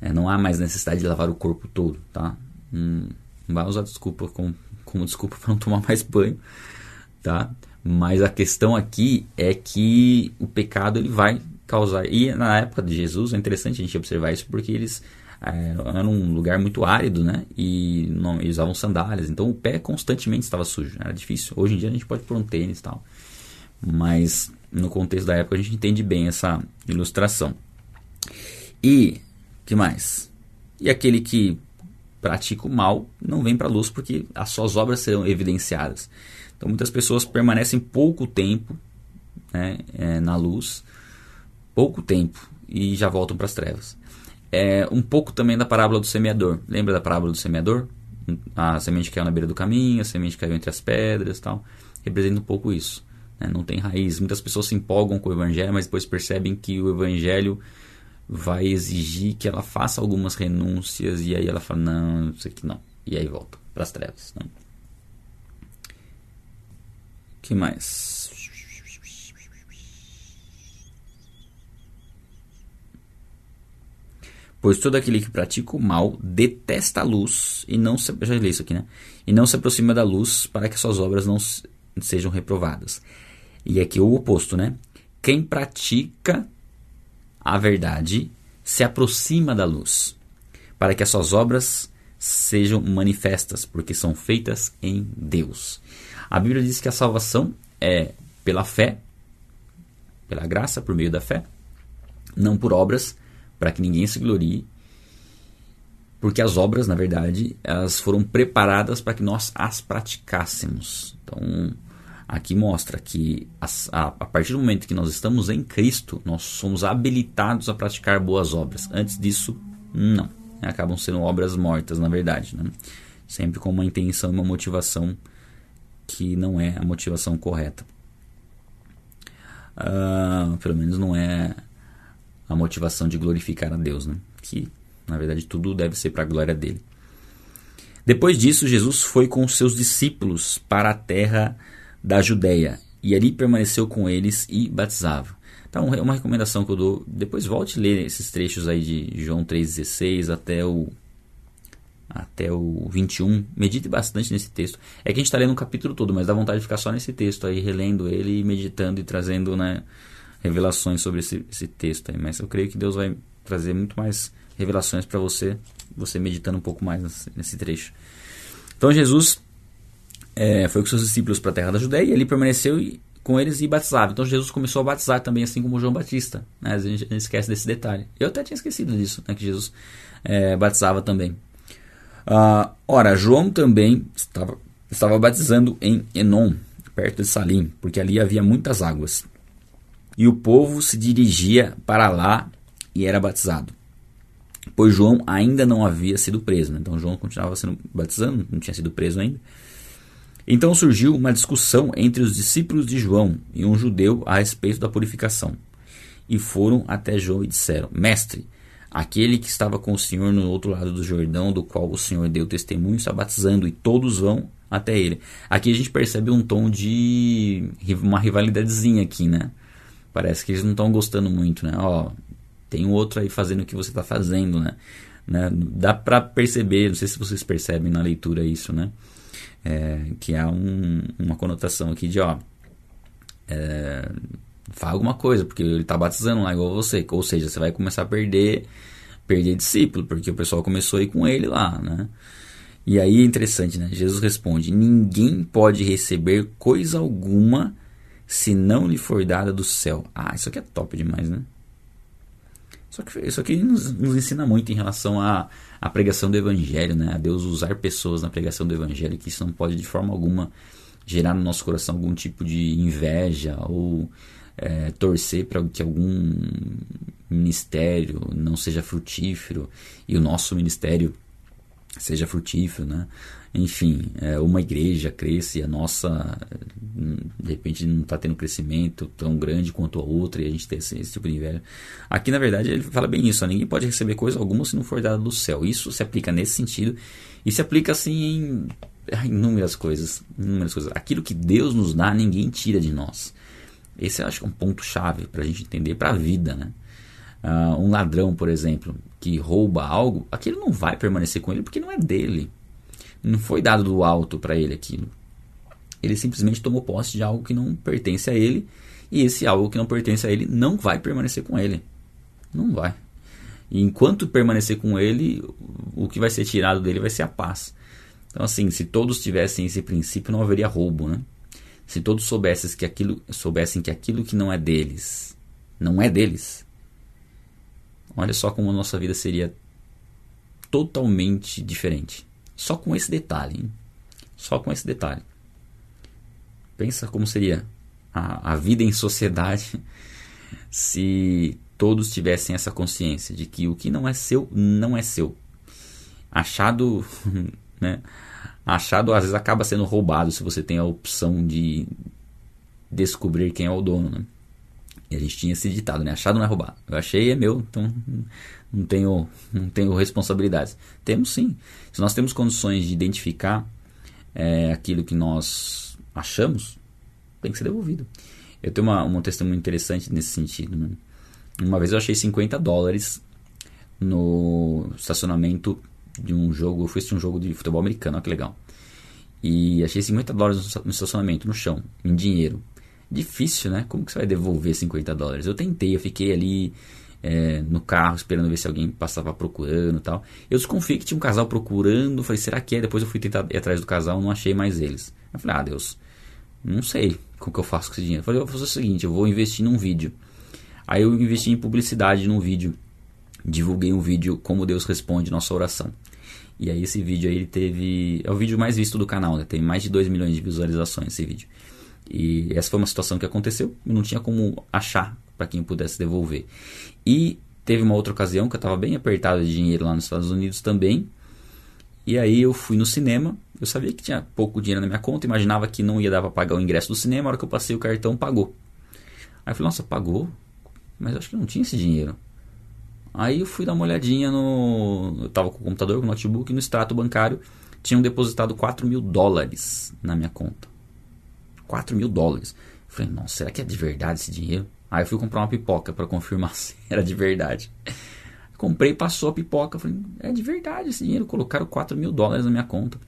S1: É, não há mais necessidade de lavar o corpo todo, tá? Hum, não vai usar desculpa como, como desculpa para não tomar mais banho, tá? Mas a questão aqui é que o pecado ele vai causar. E na época de Jesus é interessante a gente observar isso porque eles é, eram um lugar muito árido, né? E não, eles usavam sandálias, então o pé constantemente estava sujo. Era difícil. Hoje em dia a gente pode pôr um tênis e tal. Mas no contexto da época a gente entende bem essa ilustração. E que mais? E aquele que pratica o mal não vem para a luz porque as suas obras serão evidenciadas. Então muitas pessoas permanecem pouco tempo né, é, na luz, pouco tempo, e já voltam para as trevas. É um pouco também da parábola do semeador. Lembra da parábola do semeador? A semente caiu na beira do caminho, a semente caiu entre as pedras tal. Representa um pouco isso. Né? Não tem raiz. Muitas pessoas se empolgam com o evangelho, mas depois percebem que o evangelho vai exigir que ela faça algumas renúncias e aí ela fala, não, isso aqui não. E aí volta para as trevas. Né? Que mais? Pois todo aquele que pratica o mal detesta a luz e não se, já li isso aqui, né? E não se aproxima da luz para que suas obras não sejam reprovadas. E aqui o oposto, né? Quem pratica a verdade se aproxima da luz, para que as suas obras sejam manifestas, porque são feitas em Deus. A Bíblia diz que a salvação é pela fé, pela graça, por meio da fé, não por obras, para que ninguém se glorie, porque as obras, na verdade, elas foram preparadas para que nós as praticássemos. Então, aqui mostra que a, a, a, partir do momento que nós estamos em Cristo, nós somos habilitados a praticar boas obras. Antes disso, não. Acabam sendo obras mortas, na verdade. Né? Sempre com uma intenção e uma motivação que não é a motivação correta. Uh, pelo menos não é a motivação de glorificar a Deus, né? que na verdade tudo deve ser para a glória dele. Depois disso, Jesus foi com seus discípulos para a terra da Judéia e ali permaneceu com eles e batizava. Então, uma recomendação que eu dou, depois volte a ler esses trechos aí de João 3,16 até o até o 21. Medite bastante nesse texto. É que a gente está lendo um capítulo todo, mas dá vontade de ficar só nesse texto aí, relendo ele, meditando e trazendo né, revelações sobre esse, esse texto aí. Mas eu creio que Deus vai trazer muito mais revelações para você, você meditando um pouco mais nesse, nesse trecho. Então Jesus é, foi com seus discípulos para a terra da Judéia e ali permaneceu com eles e batizava. Então Jesus começou a batizar também, assim como João Batista. Né? A, gente, a, gente, esquece desse detalhe. Eu até tinha esquecido disso, né? que Jesus é, batizava também. Uh, ora, João também estava, estava batizando em Enon, perto de Salim, porque ali havia muitas águas. E o povo se dirigia para lá e era batizado. Pois João ainda não havia sido preso. Né? Então João continuava sendo batizando, não tinha sido preso ainda. Então surgiu uma discussão entre os discípulos de João e um judeu a respeito da purificação. E foram até João e disseram: Mestre, Aquele que estava com o Senhor no outro lado do Jordão, do qual o Senhor deu testemunho, está batizando, e todos vão até ele. Aqui a gente percebe um tom de uma rivalidadezinha aqui, né? Parece que eles não estão gostando muito, né? Ó, tem outro aí fazendo o que você está fazendo, né? né? Dá para perceber, não sei se vocês percebem na leitura isso, né? É, que há um, uma conotação aqui de, ó, é, faz alguma coisa, porque ele está batizando lá igual você. Ou seja, você vai começar a perder, perder discípulo, porque o pessoal começou a ir com ele lá, né? E aí é interessante, né? Jesus responde: Ninguém pode receber coisa alguma se não lhe for dada do céu. Ah, isso aqui é top demais, né? Só que isso aqui nos, nos ensina muito em relação à, à pregação do evangelho, né? A Deus usar pessoas na pregação do evangelho, que isso não pode de forma alguma gerar no nosso coração algum tipo de inveja ou é, torcer para que algum ministério não seja frutífero e o nosso ministério seja frutífero, né? Enfim, é, uma igreja cresça e a nossa, de repente, não está tendo crescimento tão grande quanto a outra e a gente tem esse, esse, tipo de inveja. Aqui, na verdade, ele fala bem isso: ó, ninguém pode receber coisa alguma se não for dado do céu. Isso se aplica nesse sentido e se aplica assim em, em inúmeras coisas, inúmeras coisas. Aquilo que Deus nos dá, ninguém tira de nós. Esse eu acho que é um ponto-chave para a gente entender para a vida, né? Uh, um ladrão, por exemplo, que rouba algo, aquilo não vai permanecer com ele porque não é dele. Não foi dado do alto para ele aquilo. Ele simplesmente tomou posse de algo que não pertence a ele e esse algo que não pertence a ele não vai permanecer com ele. Não vai. E enquanto permanecer com ele, o que vai ser tirado dele vai ser a paz. Então, assim, se todos tivessem esse princípio, não haveria roubo, né? Se todos soubessem que aquilo, soubessem que aquilo que não é deles, não é deles, olha só como a nossa vida seria totalmente diferente. Só com esse detalhe, hein? Só com esse detalhe. Pensa como seria a, a vida em sociedade se todos tivessem essa consciência de que o que não é seu, não é seu. Achado, né? Achado às vezes acaba sendo roubado se você tem a opção de descobrir quem é o dono, né? E a gente tinha esse ditado, né? Achado não é roubado. Eu achei, é meu, então não tenho, não tenho responsabilidades. Temos sim. Se nós temos condições de identificar é, aquilo que nós achamos, tem que ser devolvido. Eu tenho uma, um testemunho interessante nesse sentido. Né? Uma vez eu achei 50 dólares no estacionamento de um jogo. Eu fui assistir um jogo de futebol americano, olha que legal. E achei 50 dólares no estacionamento, no chão, em dinheiro. Difícil, né? Como que você vai devolver 50 dólares? Eu tentei, eu fiquei ali é, no carro esperando ver se alguém passava procurando tal. Eu desconfiei que tinha um casal procurando. Falei, será que é? Depois eu fui tentar ir atrás do casal, não achei mais eles. Eu falei, ah, Deus, não sei o que eu faço com esse dinheiro. Eu falei, eu vou fazer o seguinte, eu vou investir num vídeo. Aí eu investi em publicidade num vídeo. Divulguei um vídeo como Deus responde nossa oração. E aí esse vídeo aí ele teve. É o vídeo mais visto do canal, né? Tem mais de 2 milhões de visualizações esse vídeo. E essa foi uma situação que aconteceu e não tinha como achar para quem pudesse devolver. E teve uma outra ocasião que eu estava bem apertado de dinheiro lá nos Estados Unidos também. E aí eu fui no cinema, eu sabia que tinha pouco dinheiro na minha conta, imaginava que não ia dar para pagar o ingresso do cinema, a hora que eu passei o cartão pagou. Aí eu falei, nossa, pagou? Mas acho que não tinha esse dinheiro. Aí eu fui dar uma olhadinha no. Eu tava com o computador, com o notebook, no extrato bancário. Tinham depositado 4 mil dólares na minha conta. 4 mil dólares. Eu falei, nossa, será que é de verdade esse dinheiro? Aí eu fui comprar uma pipoca para confirmar se era de verdade. Comprei, passou a pipoca. Falei, é de verdade esse dinheiro. Colocaram 4 mil dólares na minha conta.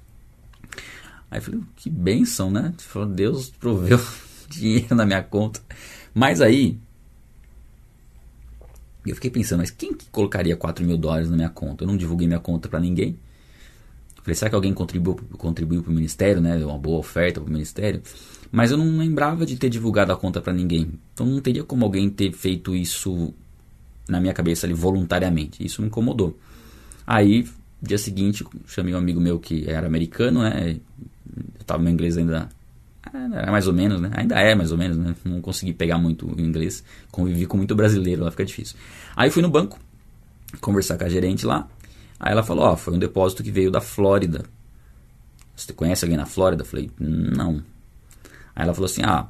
S1: Aí eu falei, que benção, né? Falou, Deus proveu dinheiro na minha conta. Mas aí, eu fiquei pensando, mas quem que colocaria 4 mil dólares na minha conta? Eu não divulguei minha conta para ninguém. Falei, será que alguém contribuiu, contribuiu para o ministério, né? Uma boa oferta para o ministério. Mas eu não lembrava de ter divulgado a conta para ninguém. Então não teria como alguém ter feito isso na minha cabeça ali voluntariamente. Isso me incomodou. Aí, dia seguinte, chamei um amigo meu que era americano, né? Eu tava meu inglês ainda era mais ou menos, né? Ainda é mais ou menos, né? Não consegui pegar muito o inglês. Convivi com muito brasileiro, lá fica difícil. Aí fui no banco conversar com a gerente lá. Aí ela falou: Ó, oh, foi um depósito que veio da Flórida. Você conhece alguém na Flórida? Falei: Não. Aí ela falou assim: Ah,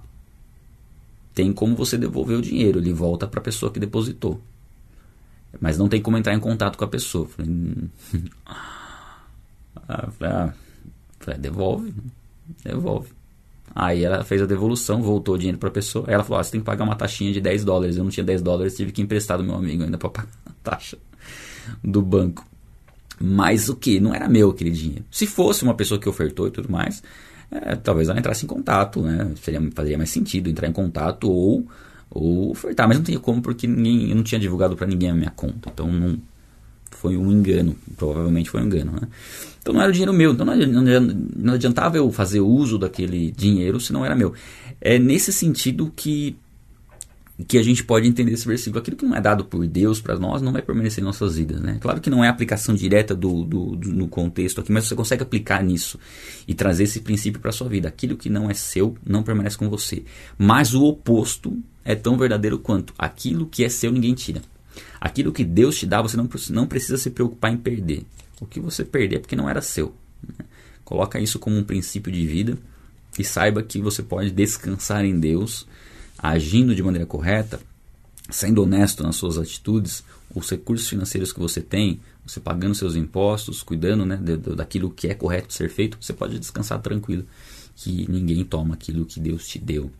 S1: tem como você devolver o dinheiro, ele volta para a pessoa que depositou. Mas não tem como entrar em contato com a pessoa. Eu falei, hum. ah, falei, ah, falei, devolve, devolve. Aí ela fez a devolução, voltou o dinheiro para a pessoa. Aí ela falou: ah, você tem que pagar uma taxinha de 10 dólares. Eu não tinha 10 dólares, tive que emprestar do meu amigo ainda para pagar a taxa do banco. Mas o que? Não era meu aquele dinheiro. Se fosse uma pessoa que ofertou e tudo mais, é, talvez ela entrasse em contato, né? Seria, faria mais sentido entrar em contato ou, ou ofertar, mas não tinha como porque ninguém, eu não tinha divulgado para ninguém a minha conta, então não foi um engano, provavelmente foi um engano, né? Então não era dinheiro meu, então não adiantava eu fazer uso daquele dinheiro se não era meu. É nesse sentido que que a gente pode entender esse versículo. Aquilo que não é dado por Deus para nós não vai permanecer em nossas vidas. Né? Claro que não é aplicação direta do, do, do, no contexto aqui, mas você consegue aplicar nisso e trazer esse princípio para sua vida. Aquilo que não é seu não permanece com você. Mas o oposto é tão verdadeiro quanto. Aquilo que é seu ninguém tira. Aquilo que Deus te dá, você não, não precisa se preocupar em perder. O que você perder é porque não era seu. Né? Coloca isso como um princípio de vida e saiba que você pode descansar em Deus agindo de maneira correta, sendo honesto nas suas atitudes, os recursos financeiros que você tem, você pagando seus impostos, cuidando né, daquilo que é correto ser feito, você pode descansar tranquilo, que ninguém toma aquilo que Deus te deu.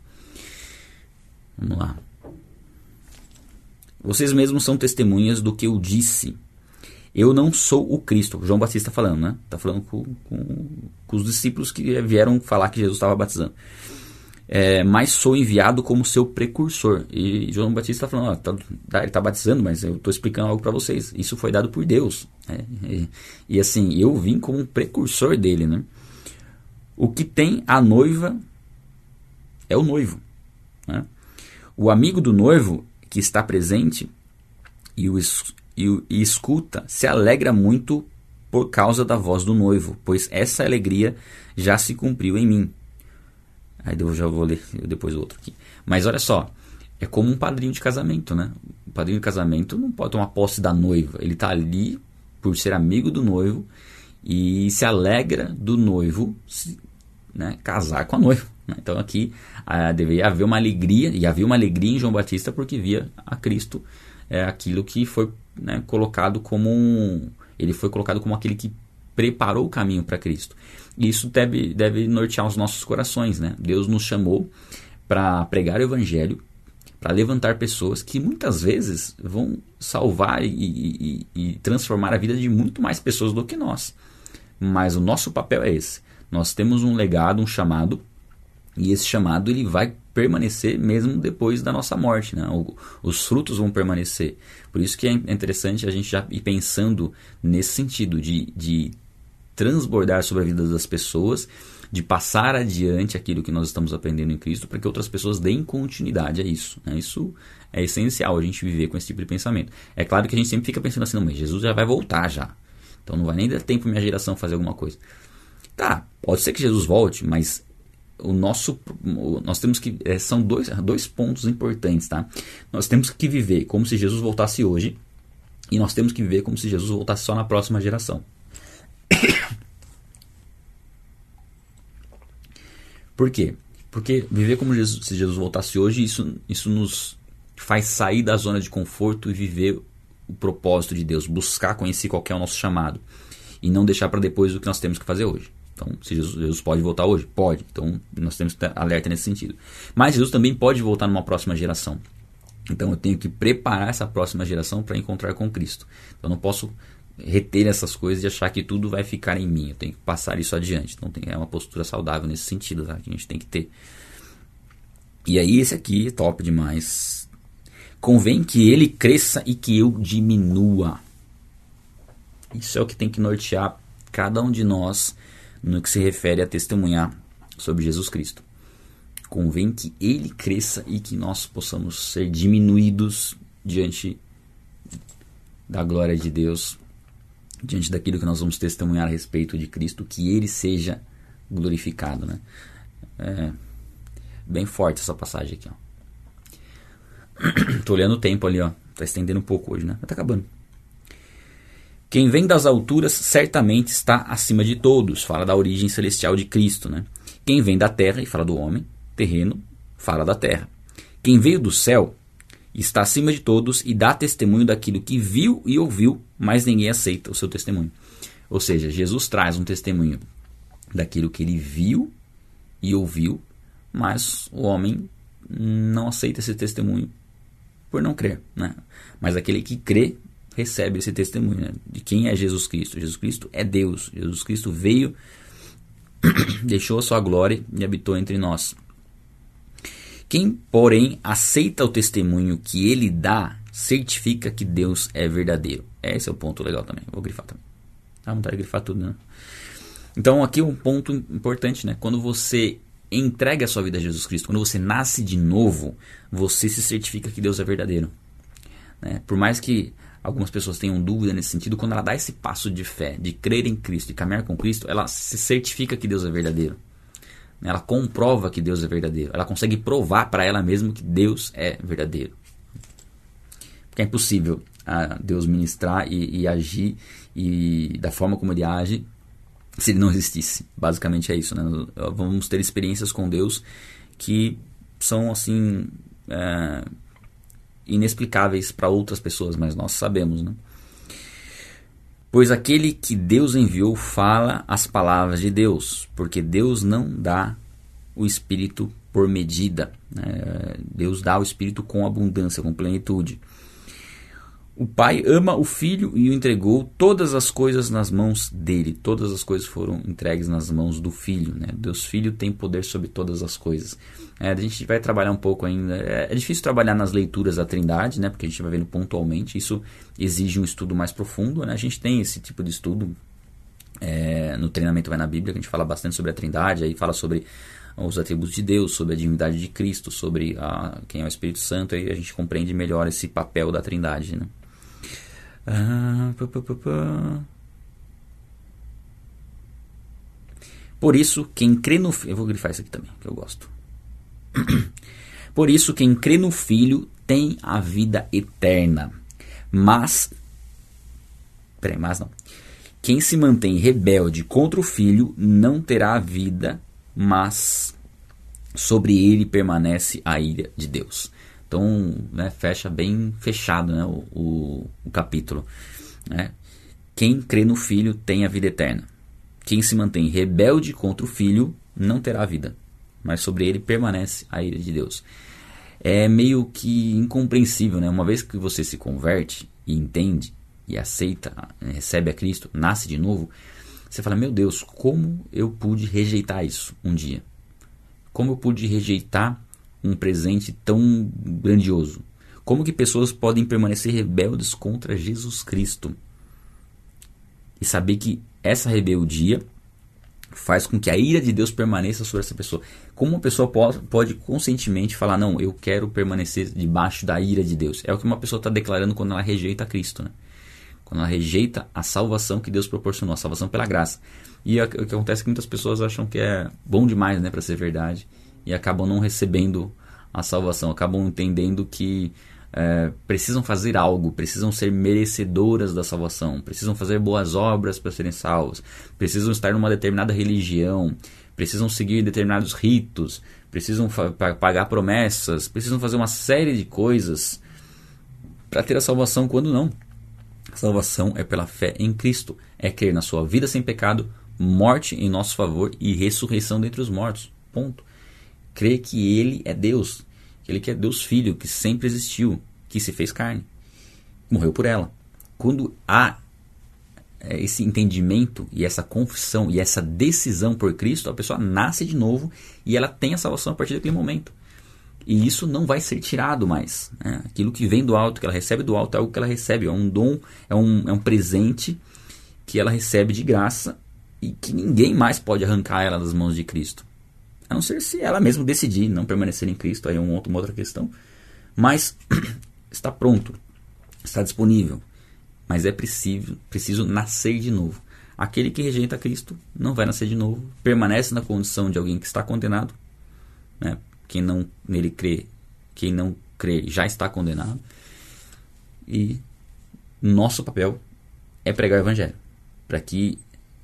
S1: Vamos lá. Vocês mesmos são testemunhas do que eu disse. Eu não sou o Cristo. João Batista falando, né? Está falando com, com, com os discípulos que vieram falar que Jesus estava batizando é, mas sou enviado como seu precursor. E João Batista está falando, ó, tá, tá, ele está batizando, mas eu estou explicando algo para vocês. Isso foi dado por Deus. Né? E, e, assim, eu vim como precursor dele. Né? O que tem a noiva é o noivo. Né? O amigo do noivo que está presente e, o, e, e escuta se alegra muito por causa da voz do noivo, pois essa alegria já se cumpriu em mim. Aí eu já vou ler depois o outro aqui. Mas olha só, é como um padrinho de casamento, né? O padrinho de casamento não pode tomar posse da noiva. Ele está ali por ser amigo do noivo e se alegra do noivo né, casar com a noiva. Né? Então aqui ah, deveria haver uma alegria, e havia uma alegria em João Batista porque via a Cristo é, aquilo que foi né, colocado como um, ele foi colocado como aquele que preparou o caminho para Cristo. E isso deve, deve nortear os nossos corações. Né? Deus nos chamou para pregar o Evangelho, para levantar pessoas que muitas vezes vão salvar e, e, e, transformar a vida de muito mais pessoas do que nós. Mas o nosso papel é esse. Nós temos um legado, um chamado, e esse chamado ele vai permanecer mesmo depois da nossa morte. Né? O, os frutos vão permanecer. Por isso que é interessante a gente já ir pensando nesse sentido de, de transbordar sobre a vida das pessoas de passar adiante aquilo que nós estamos aprendendo em Cristo para que outras pessoas deem continuidade a isso. Né? Isso é essencial a gente viver com esse tipo de pensamento. É claro que a gente sempre fica pensando assim, não, mas Jesus já vai voltar já. Então não vai nem dar tempo minha geração fazer alguma coisa. Tá, pode ser que Jesus volte, mas o nosso nós temos que é, são dois, dois pontos importantes, tá? Nós temos que viver como se Jesus voltasse hoje e nós temos que viver como se Jesus voltasse só na próxima geração. Por quê? Porque viver como Jesus, se Jesus voltasse hoje, isso, isso nos faz sair da zona de conforto e viver o propósito de Deus, buscar conhecer qual é o nosso chamado e não deixar para depois o que nós temos que fazer hoje. Então, se Jesus, Jesus, pode voltar hoje? Pode. Então, nós temos que estar alerta nesse sentido. Mas Jesus também pode voltar numa próxima geração. Então, eu tenho que preparar essa próxima geração para encontrar com Cristo. Então, eu não posso reter essas coisas e achar que tudo vai ficar em mim. Eu tenho que passar isso adiante. Então tem, é uma postura saudável nesse sentido tá? que a gente tem que ter. E aí esse aqui, top demais. Convém que ele cresça e que eu diminua. Isso é o que tem que nortear cada um de nós no que se refere a testemunhar sobre Jesus Cristo. Convém que ele cresça e que nós possamos ser diminuídos diante da glória de Deus diante daquilo que nós vamos testemunhar a respeito de Cristo, que ele seja glorificado. Né? É bem forte essa passagem aqui. Estou olhando o tempo ali, ó. Tá estendendo um pouco hoje, né? Mas tá acabando. Quem vem das alturas certamente está acima de todos. Fala da origem celestial de Cristo, né? Quem vem da terra, e fala do homem, terreno, fala da terra. Quem veio do céu está acima de todos e dá testemunho daquilo que viu e ouviu, mas ninguém aceita o seu testemunho. Ou seja, Jesus traz um testemunho daquilo que ele viu e ouviu, mas o homem não aceita esse testemunho por não crer. Né? Mas aquele que crê recebe esse testemunho né? de quem é Jesus Cristo. Jesus Cristo é Deus. Jesus Cristo veio, deixou a sua glória e habitou entre nós. Quem, porém, aceita o testemunho que ele dá, certifica que Deus é verdadeiro. Esse é o ponto legal também. Vou grifar também. Dá vontade de grifar tudo, né? Então, aqui um ponto importante, né? Quando você entrega a sua vida a Jesus Cristo, quando você nasce de novo, você se certifica que Deus é verdadeiro. Né? Por mais que algumas pessoas tenham dúvida nesse sentido, quando ela dá esse passo de fé, de crer em Cristo, de caminhar com Cristo, ela se certifica que Deus é verdadeiro. Ela comprova que Deus é verdadeiro. Ela consegue provar para ela mesma que Deus é verdadeiro. Porque é impossível a Deus ministrar e, e, agir e da forma como ele age se ele não existisse. Basicamente é isso. Né? Vamos ter experiências com Deus que são assim é, inexplicáveis para outras pessoas, mas nós sabemos. Né? Pois aquele que Deus enviou fala as palavras de Deus, porque Deus não dá o Espírito por medida. Né? Deus dá o Espírito com abundância, com plenitude. O Pai ama o Filho e o entregou todas as coisas nas mãos dele. Todas as coisas foram entregues nas mãos do Filho. Né? Deus Filho tem poder sobre todas as coisas. É, a gente vai trabalhar um pouco ainda. É, é, difícil trabalhar nas leituras da Trindade, né? porque a gente vai vendo pontualmente. Isso exige um estudo mais profundo. Né? A gente tem esse tipo de estudo é, no treinamento Vai na Bíblia, que a gente fala bastante sobre a Trindade, aí fala sobre os atributos de Deus, sobre a divindade de Cristo, sobre a, quem é o Espírito Santo, aí a gente compreende melhor esse papel da Trindade. Né? Ah, pá, pá, pá, Por isso, quem crê no. Eu vou grifar isso aqui também, que eu gosto. Por isso, quem crê no Filho tem a vida eterna. Mas. Peraí, mas não. Quem se mantém rebelde contra o Filho não terá a vida, mas sobre ele permanece a ira de Deus. Então, né, fecha bem fechado né, o, o, capítulo. Né? Quem crê no Filho tem a vida eterna. Quem se mantém rebelde contra o Filho não terá vida, mas sobre ele permanece a ira de Deus. É meio que incompreensível, né? Uma vez que você se converte e entende e aceita, recebe a Cristo, nasce de novo, você fala: Meu Deus, como eu pude rejeitar isso um dia? Como eu pude rejeitar um presente tão grandioso? Como que pessoas podem permanecer rebeldes contra Jesus Cristo? E saber que essa rebeldia faz com que a ira de Deus permaneça sobre essa pessoa. Como uma pessoa pode, pode conscientemente falar, não, eu quero permanecer debaixo da ira de Deus? É o que uma pessoa está declarando quando ela rejeita Cristo, né? Quando ela rejeita a salvação que Deus proporcionou, a salvação pela graça. E o que acontece é que muitas pessoas acham que é bom demais, né, para ser verdade, e acabam não recebendo a salvação, acabam entendendo que é, precisam fazer algo, precisam ser merecedoras da salvação, precisam fazer boas obras para serem salvos, precisam estar numa determinada religião, precisam seguir determinados ritos, precisam pagar promessas, precisam fazer uma série de coisas para ter a salvação, quando não. A salvação é pela fé em Cristo, é crer na sua vida sem pecado, morte em nosso favor e ressurreição dentre os mortos. Ponto. Crer que Ele é Deus, ele que é Deus Filho, que sempre existiu, que se fez carne, morreu por ela. Quando há é, esse entendimento e essa confissão e essa decisão por Cristo, a pessoa nasce de novo e ela tem a salvação a partir daquele momento. E isso não vai ser tirado mais. Né? Aquilo que vem do alto, que ela recebe do alto, é algo que ela recebe, é um dom, é um, é um presente que ela recebe de graça e que ninguém mais pode arrancar ela das mãos de Cristo. A não ser se ela mesma decidir não permanecer em Cristo, aí é um uma outra questão. Mas está pronto, está disponível. Mas é preciso, preciso nascer de novo. Aquele que rejeita Cristo não vai nascer de novo, permanece na condição de alguém que está condenado. Né? Quem não nele crê, quem não crê já está condenado. E nosso papel é pregar o evangelho, para que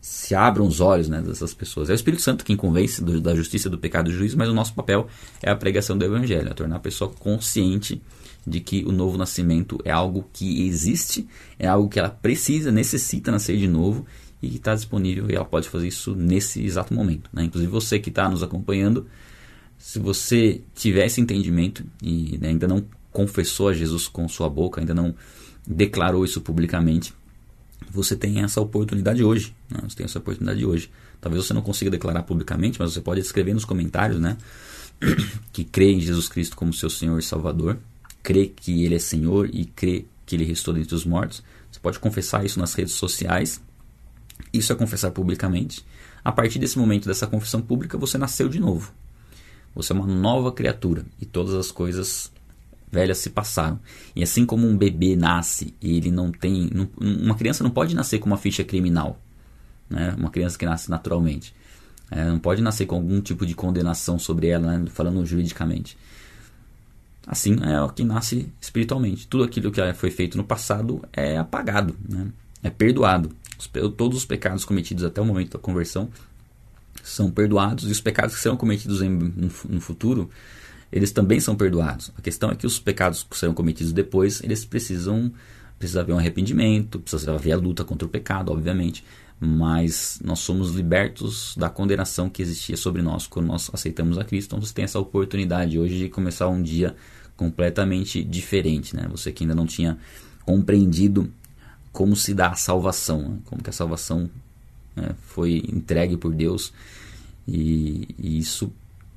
S1: se abram os olhos né, dessas pessoas. É o Espírito Santo quem convence do, da justiça, do pecado e do juízo, mas o nosso papel é a pregação do Evangelho, é tornar a pessoa consciente de que o novo nascimento é algo que existe, é algo que ela precisa, necessita nascer de novo e que está disponível e ela pode fazer isso nesse exato momento. Né? Inclusive você que está nos acompanhando, se você tiver esse entendimento e né, ainda não confessou a Jesus com sua boca, ainda não declarou isso publicamente, você tem essa oportunidade hoje. Né? Você tem essa oportunidade hoje. Talvez você não consiga declarar publicamente, mas você pode escrever nos comentários, né? que crê em Jesus Cristo como seu Senhor e Salvador, crê que Ele é Senhor e crê que Ele restou dentre os mortos. Você pode confessar isso nas redes sociais. Isso é confessar publicamente. A partir desse momento dessa confissão pública, você nasceu de novo. Você é uma nova criatura e todas as coisas velhas se passaram. E assim como um bebê nasce e ele não tem. Não, uma criança não pode nascer com uma ficha criminal. Né? Uma criança que nasce naturalmente. É, não pode nascer com algum tipo de condenação sobre ela, né? falando juridicamente. Assim é o que nasce espiritualmente. Tudo aquilo que foi feito no passado é apagado, né? é perdoado. Os, todos os pecados cometidos até o momento da conversão são perdoados e os pecados que serão cometidos em, no, no futuro eles também são perdoados. A questão é que os pecados que serão cometidos depois, eles precisam precisa haver um arrependimento, precisa haver a luta contra o pecado, obviamente, mas nós somos libertos da condenação que existia sobre nós quando nós aceitamos a Cristo. Então você tem essa oportunidade hoje de começar um dia completamente diferente, né? Você que ainda não tinha compreendido como se dá a salvação, né? como que a salvação né, foi entregue por Deus e, e isso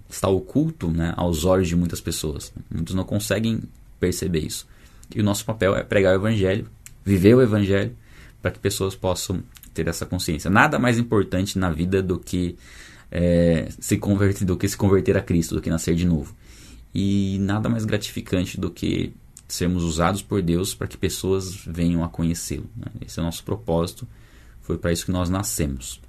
S1: está oculto né, aos olhos de muitas pessoas. Muitos não conseguem perceber isso. E o nosso papel é pregar o Evangelho, viver o Evangelho, para que pessoas possam ter essa consciência. Nada mais importante na vida do que é, se converter, do que se converter a Cristo, do que nascer de novo. E nada mais gratificante do que sermos usados por Deus para que pessoas venham a conhecê-lo. Né? Esse é o nosso propósito. Foi para isso que nós nascemos.